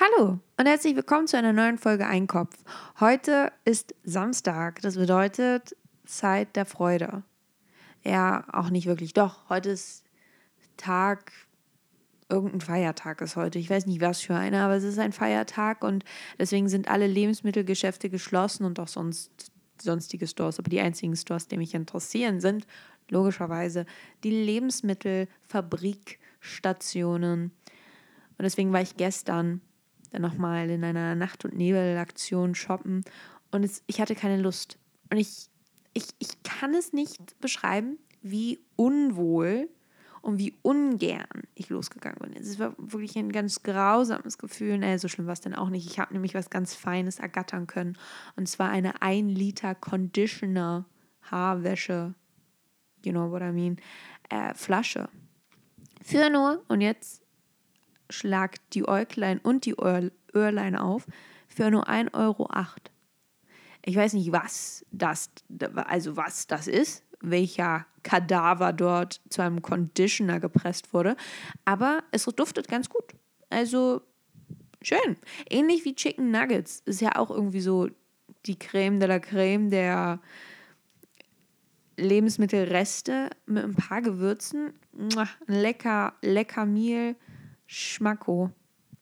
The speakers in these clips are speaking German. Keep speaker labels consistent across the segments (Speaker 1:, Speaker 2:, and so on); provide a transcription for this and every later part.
Speaker 1: Hallo und herzlich willkommen zu einer neuen Folge Einkopf. Heute ist Samstag, das bedeutet Zeit der Freude. Ja, auch nicht wirklich. Doch, heute ist Tag, irgendein Feiertag ist heute. Ich weiß nicht, was für einer, aber es ist ein Feiertag und deswegen sind alle Lebensmittelgeschäfte geschlossen und auch sonst sonstige Stores. Aber die einzigen Stores, die mich interessieren, sind logischerweise die Lebensmittelfabrikstationen. Und deswegen war ich gestern dann nochmal in einer Nacht- und Nebelaktion shoppen und es, ich hatte keine Lust. Und ich, ich, ich kann es nicht beschreiben, wie unwohl und wie ungern ich losgegangen bin. Es war wirklich ein ganz grausames Gefühl. Naja, so schlimm war es dann auch nicht. Ich habe nämlich was ganz Feines ergattern können. Und zwar eine 1 Liter Conditioner Haarwäsche, you know what I mean, äh, Flasche. Für nur, und jetzt schlagt die Äuglein und die Öhrlein auf für nur 1,08 Euro. Ich weiß nicht, was das, also was das ist, welcher Kadaver dort zu einem Conditioner gepresst wurde, aber es duftet ganz gut. Also schön. Ähnlich wie Chicken Nuggets. Ist ja auch irgendwie so die Creme de la Creme der Lebensmittelreste mit ein paar Gewürzen. Lecker, lecker Mehl Schmacko.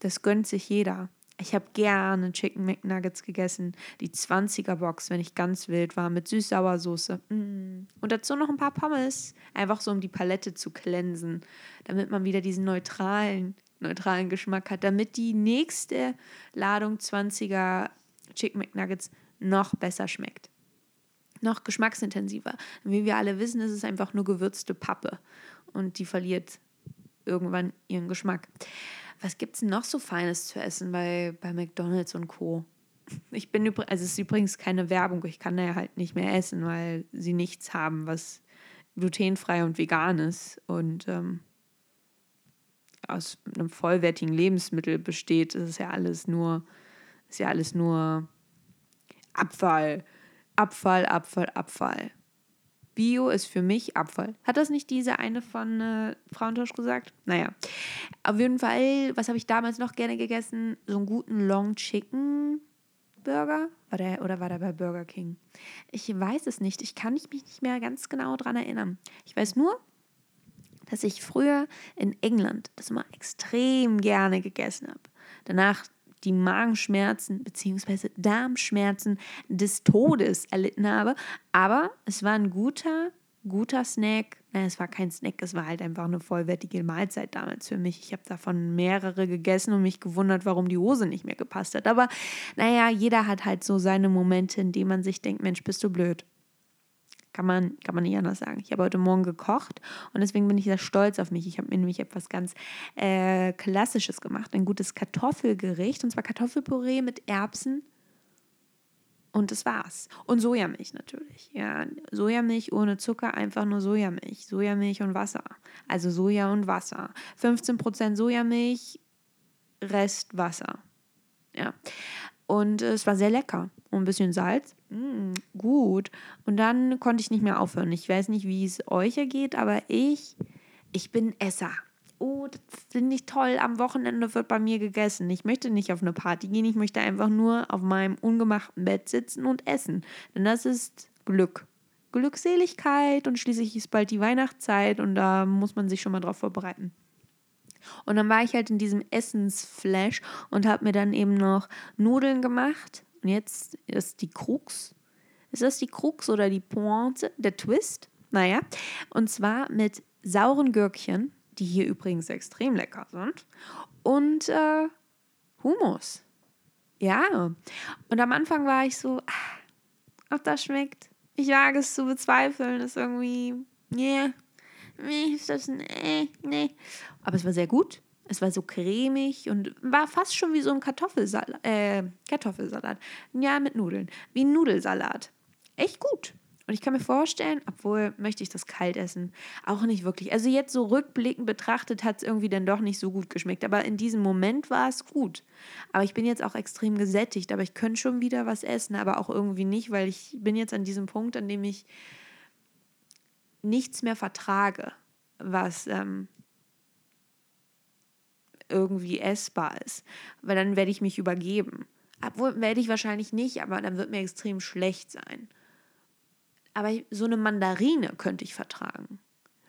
Speaker 1: Das gönnt sich jeder. Ich habe gerne Chicken McNuggets gegessen. Die 20er Box, wenn ich ganz wild war, mit süß-sauer-Soße. Mm. Und dazu noch ein paar Pommes. Einfach so, um die Palette zu glänzen. Damit man wieder diesen neutralen, neutralen Geschmack hat. Damit die nächste Ladung 20er Chicken McNuggets noch besser schmeckt. Noch geschmacksintensiver. Wie wir alle wissen, ist es einfach nur gewürzte Pappe. Und die verliert irgendwann ihren Geschmack. Was gibt es noch so Feines zu essen bei, bei McDonalds und Co.? Ich bin übrigens, also es ist übrigens keine Werbung, ich kann da ja halt nicht mehr essen, weil sie nichts haben, was glutenfrei und vegan ist und ähm, aus einem vollwertigen Lebensmittel besteht, ist es ja alles nur, ist ja alles nur Abfall. Abfall, Abfall, Abfall. Bio ist für mich Abfall. Hat das nicht diese eine von äh, Frauentausch gesagt? Naja. Auf jeden Fall, was habe ich damals noch gerne gegessen? So einen guten Long Chicken Burger? War der, oder war der bei Burger King? Ich weiß es nicht. Ich kann mich nicht mehr ganz genau daran erinnern. Ich weiß nur, dass ich früher in England das mal extrem gerne gegessen habe. Danach die Magenschmerzen bzw. Darmschmerzen des Todes erlitten habe. Aber es war ein guter, guter Snack. Es war kein Snack, es war halt einfach eine vollwertige Mahlzeit damals für mich. Ich habe davon mehrere gegessen und mich gewundert, warum die Hose nicht mehr gepasst hat. Aber naja, jeder hat halt so seine Momente, in denen man sich denkt, Mensch, bist du blöd. Kann man, kann man nicht anders sagen. Ich habe heute Morgen gekocht und deswegen bin ich sehr stolz auf mich. Ich habe mir nämlich etwas ganz äh, Klassisches gemacht. Ein gutes Kartoffelgericht und zwar Kartoffelpüree mit Erbsen. Und das war's. Und Sojamilch natürlich. Ja, Sojamilch ohne Zucker, einfach nur Sojamilch. Sojamilch und Wasser. Also Soja und Wasser. 15% Sojamilch, Rest Wasser. Ja. Und es war sehr lecker. Und ein bisschen Salz. Mm, gut. Und dann konnte ich nicht mehr aufhören. Ich weiß nicht, wie es euch ergeht, aber ich, ich bin Esser. Oh, das finde ich toll. Am Wochenende wird bei mir gegessen. Ich möchte nicht auf eine Party gehen. Ich möchte einfach nur auf meinem ungemachten Bett sitzen und essen. Denn das ist Glück. Glückseligkeit und schließlich ist bald die Weihnachtszeit und da muss man sich schon mal drauf vorbereiten. Und dann war ich halt in diesem Essensflash und habe mir dann eben noch Nudeln gemacht und jetzt ist die Krux. Ist das die Krux oder die Pointe, der Twist? Naja, und zwar mit sauren Gürkchen, die hier übrigens extrem lecker sind, und äh, Hummus. Ja, und am Anfang war ich so, ah, ob das schmeckt. Ich wage es zu bezweifeln, ist irgendwie, nee, nee, ist das, nee, nee. Aber es war sehr gut. Es war so cremig und war fast schon wie so ein Kartoffelsalat. Äh, Kartoffelsalat. Ja, mit Nudeln. Wie ein Nudelsalat. Echt gut. Und ich kann mir vorstellen, obwohl möchte ich das kalt essen, auch nicht wirklich. Also jetzt so rückblickend betrachtet hat es irgendwie dann doch nicht so gut geschmeckt. Aber in diesem Moment war es gut. Aber ich bin jetzt auch extrem gesättigt. Aber ich könnte schon wieder was essen, aber auch irgendwie nicht, weil ich bin jetzt an diesem Punkt, an dem ich nichts mehr vertrage, was ähm, irgendwie essbar ist. Weil dann werde ich mich übergeben. Obwohl werde ich wahrscheinlich nicht, aber dann wird mir extrem schlecht sein. Aber so eine Mandarine könnte ich vertragen.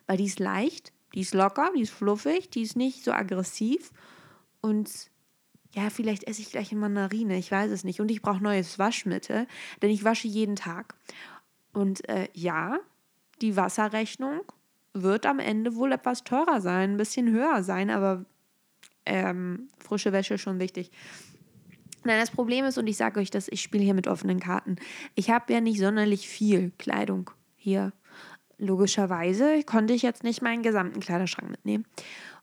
Speaker 1: Weil die ist leicht, die ist locker, die ist fluffig, die ist nicht so aggressiv. Und ja, vielleicht esse ich gleich eine Mandarine, ich weiß es nicht. Und ich brauche neues Waschmittel, denn ich wasche jeden Tag. Und äh, ja, die Wasserrechnung wird am Ende wohl etwas teurer sein, ein bisschen höher sein, aber ähm, frische Wäsche schon wichtig. Nein, das Problem ist, und ich sage euch das, ich spiele hier mit offenen Karten. Ich habe ja nicht sonderlich viel Kleidung hier. Logischerweise konnte ich jetzt nicht meinen gesamten Kleiderschrank mitnehmen.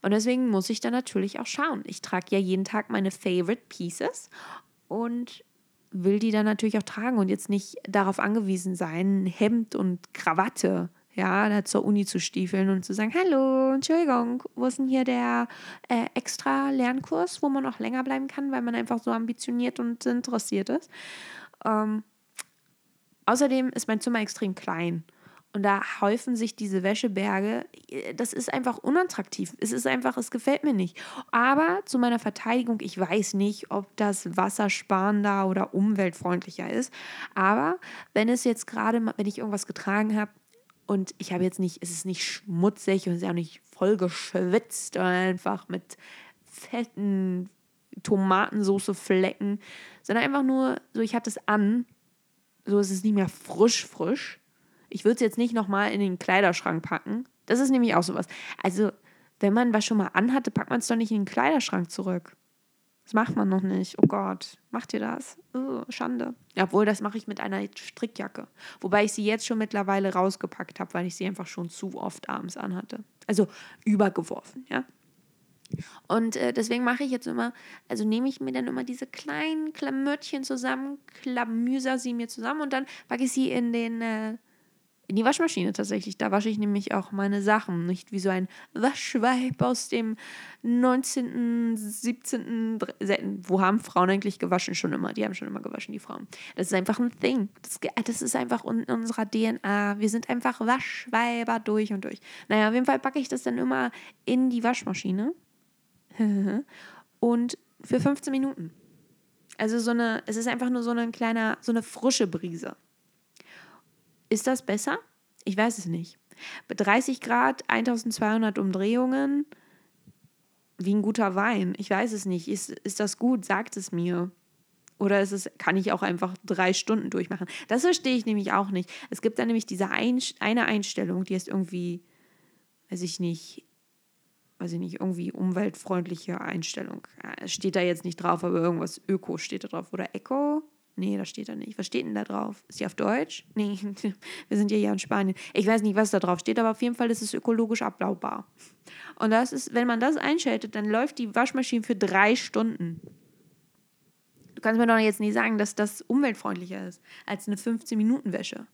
Speaker 1: Und deswegen muss ich da natürlich auch schauen. Ich trage ja jeden Tag meine Favorite Pieces und will die dann natürlich auch tragen und jetzt nicht darauf angewiesen sein, Hemd und Krawatte ja, da zur Uni zu stiefeln und zu sagen, hallo, Entschuldigung, wo ist denn hier der äh, extra Lernkurs, wo man auch länger bleiben kann, weil man einfach so ambitioniert und interessiert ist. Ähm, außerdem ist mein Zimmer extrem klein. Und da häufen sich diese Wäscheberge. Das ist einfach unattraktiv. Es ist einfach, es gefällt mir nicht. Aber zu meiner Verteidigung, ich weiß nicht, ob das wassersparender oder umweltfreundlicher ist. Aber wenn es jetzt gerade, wenn ich irgendwas getragen habe, und ich habe jetzt nicht, es ist nicht schmutzig und es ist auch nicht voll geschwitzt oder einfach mit fetten Tomatensoße-Flecken, sondern einfach nur so, ich hatte es an, so ist es nicht mehr frisch, frisch. Ich würde es jetzt nicht nochmal in den Kleiderschrank packen. Das ist nämlich auch sowas. Also, wenn man was schon mal anhatte, packt man es doch nicht in den Kleiderschrank zurück. Das macht man noch nicht. Oh Gott, macht ihr das? Oh, Schande. Obwohl, das mache ich mit einer Strickjacke. Wobei ich sie jetzt schon mittlerweile rausgepackt habe, weil ich sie einfach schon zu oft abends anhatte. Also übergeworfen, ja. Und äh, deswegen mache ich jetzt immer, also nehme ich mir dann immer diese kleinen Klamöttchen zusammen, klamüser sie mir zusammen und dann packe ich sie in den äh, in die Waschmaschine tatsächlich. Da wasche ich nämlich auch meine Sachen. Nicht wie so ein Waschweib aus dem 19., 17., wo haben Frauen eigentlich gewaschen? Schon immer. Die haben schon immer gewaschen, die Frauen. Das ist einfach ein Thing. Das, das ist einfach in unserer DNA. Wir sind einfach Waschweiber durch und durch. Naja, auf jeden Fall packe ich das dann immer in die Waschmaschine. und für 15 Minuten. Also so eine, es ist einfach nur so eine kleine, so eine frische Brise. Ist das besser? Ich weiß es nicht. Bei 30 Grad, 1200 Umdrehungen, wie ein guter Wein. Ich weiß es nicht. Ist, ist das gut? Sagt es mir. Oder ist es, kann ich auch einfach drei Stunden durchmachen? Das verstehe ich nämlich auch nicht. Es gibt da nämlich diese ein, eine Einstellung, die ist irgendwie, weiß ich nicht, weiß ich nicht, irgendwie umweltfreundliche Einstellung. Es steht da jetzt nicht drauf, aber irgendwas Öko steht da drauf. Oder Eco? Nee, das steht da nicht. Was steht denn da drauf? Ist die auf Deutsch? Nee, wir sind ja hier in Spanien. Ich weiß nicht, was da drauf steht, aber auf jeden Fall ist es ökologisch abbaubar. Und das ist, wenn man das einschaltet, dann läuft die Waschmaschine für drei Stunden. Du kannst mir doch jetzt nicht sagen, dass das umweltfreundlicher ist als eine 15-Minuten-Wäsche.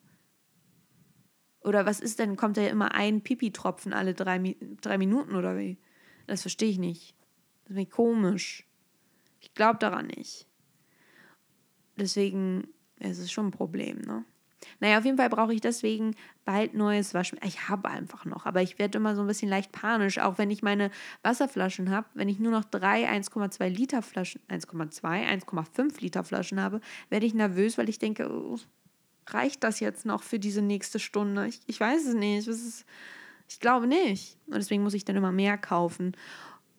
Speaker 1: Oder was ist denn? Kommt da immer ein Pipi-Tropfen alle drei, drei Minuten oder wie? Das verstehe ich nicht. Das ist mir komisch. Ich glaube daran nicht. Deswegen ist es schon ein Problem, ne? Naja, auf jeden Fall brauche ich deswegen bald neues Waschmittel. Ich habe einfach noch, aber ich werde immer so ein bisschen leicht panisch, auch wenn ich meine Wasserflaschen habe. Wenn ich nur noch drei 1,2 Liter Flaschen, 1,2, 1,5 Liter Flaschen habe, werde ich nervös, weil ich denke, oh, reicht das jetzt noch für diese nächste Stunde? Ich, ich weiß es nicht. Ist, ich glaube nicht. Und deswegen muss ich dann immer mehr kaufen.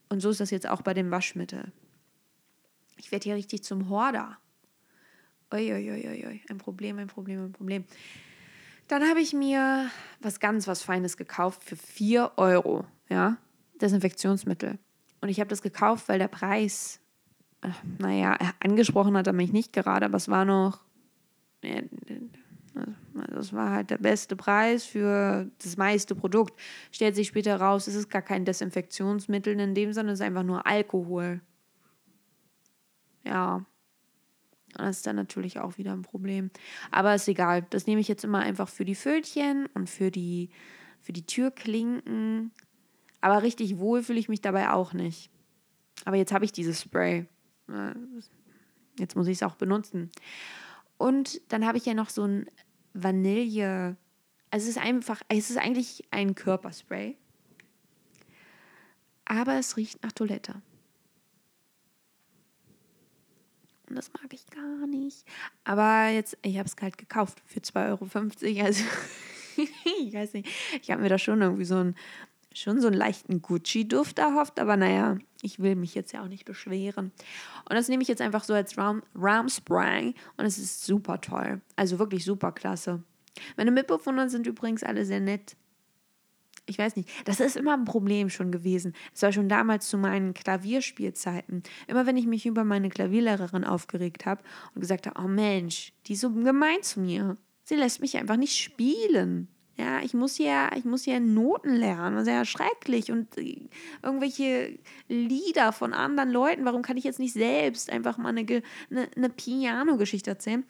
Speaker 1: Und so ist das jetzt auch bei dem Waschmittel. Ich werde hier richtig zum Horder. Uiuiuiui, ein Problem, ein Problem, ein Problem. Dann habe ich mir was ganz, was Feines gekauft für 4 Euro, ja, Desinfektionsmittel. Und ich habe das gekauft, weil der Preis, ach, naja, angesprochen hat er mich nicht gerade, aber es war noch, also es war halt der beste Preis für das meiste Produkt. Stellt sich später raus, es ist gar kein Desinfektionsmittel in dem Sinne, es ist einfach nur Alkohol. Ja, das ist dann natürlich auch wieder ein Problem. Aber ist egal. Das nehme ich jetzt immer einfach für die Fötchen und für die, für die Türklinken. Aber richtig wohl fühle ich mich dabei auch nicht. Aber jetzt habe ich dieses Spray. Jetzt muss ich es auch benutzen. Und dann habe ich ja noch so ein Vanille. Also es ist einfach, es ist eigentlich ein Körperspray. Aber es riecht nach Toilette. Und das mag ich gar nicht. Aber jetzt, ich habe es kalt gekauft für 2,50 Euro. Also, ich weiß nicht, ich habe mir da schon irgendwie so einen, schon so einen leichten Gucci-Duft erhofft, aber naja, ich will mich jetzt ja auch nicht beschweren. Und das nehme ich jetzt einfach so als Ram, Ram Spray und es ist super toll. Also wirklich super klasse. Meine Mitbewohner sind übrigens alle sehr nett ich weiß nicht, das ist immer ein Problem schon gewesen. Es war schon damals zu meinen Klavierspielzeiten. Immer wenn ich mich über meine Klavierlehrerin aufgeregt habe und gesagt habe, oh Mensch, die ist so gemein zu mir. Sie lässt mich einfach nicht spielen. Ja, ich muss ja, ich muss ja Noten lernen. Das ist ja schrecklich. Und äh, irgendwelche Lieder von anderen Leuten. Warum kann ich jetzt nicht selbst einfach mal eine, eine, eine Piano-Geschichte erzählen?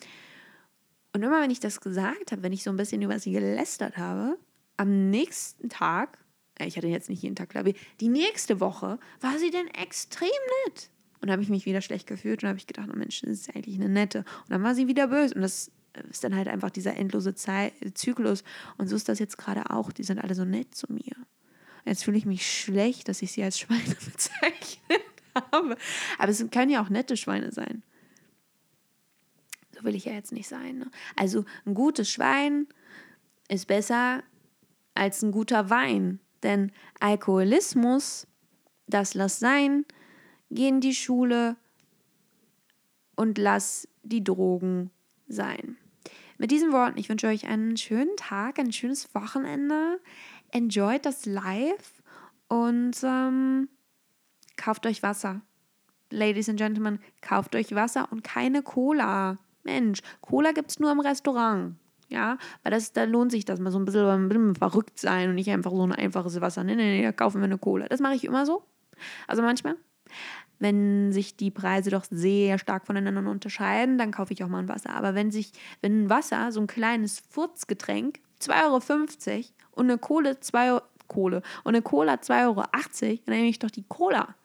Speaker 1: Und immer wenn ich das gesagt habe, wenn ich so ein bisschen über sie gelästert habe, am nächsten Tag, äh, ich hatte jetzt nicht jeden Tag Klavier, die nächste Woche war sie dann extrem nett. Und da habe ich mich wieder schlecht gefühlt und habe ich gedacht, oh Mensch, das ist eigentlich eine nette. Und dann war sie wieder böse. Und das ist dann halt einfach dieser endlose Zyklus. Und so ist das jetzt gerade auch. Die sind alle so nett zu mir. Jetzt fühle ich mich schlecht, dass ich sie als Schweine bezeichnet habe. Aber es können ja auch nette Schweine sein. So will ich ja jetzt nicht sein. Ne? Also ein gutes Schwein ist besser als ein guter Wein. Denn Alkoholismus, das lass sein, geh in die Schule und lass die Drogen sein. Mit diesen Worten, ich wünsche euch einen schönen Tag, ein schönes Wochenende. Enjoyt das Live und ähm, kauft euch Wasser. Ladies and Gentlemen, kauft euch Wasser und keine Cola. Mensch, Cola gibt es nur im Restaurant. Ja, weil das, da lohnt sich das mal so ein bisschen, ein bisschen verrückt sein und nicht einfach so ein einfaches Wasser. Nee, nee, nee, da kaufen wir eine Cola. Das mache ich immer so. Also manchmal, wenn sich die Preise doch sehr stark voneinander unterscheiden, dann kaufe ich auch mal ein Wasser. Aber wenn sich, wenn ein Wasser, so ein kleines Furzgetränk, 2,50 Euro und eine Kohle 2 Euro, Kohle und eine Cola 2,80 Euro, dann nehme ich doch die Cola.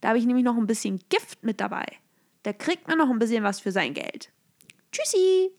Speaker 1: Da habe ich nämlich noch ein bisschen Gift mit dabei. Da kriegt man noch ein bisschen was für sein Geld. Tschüssi!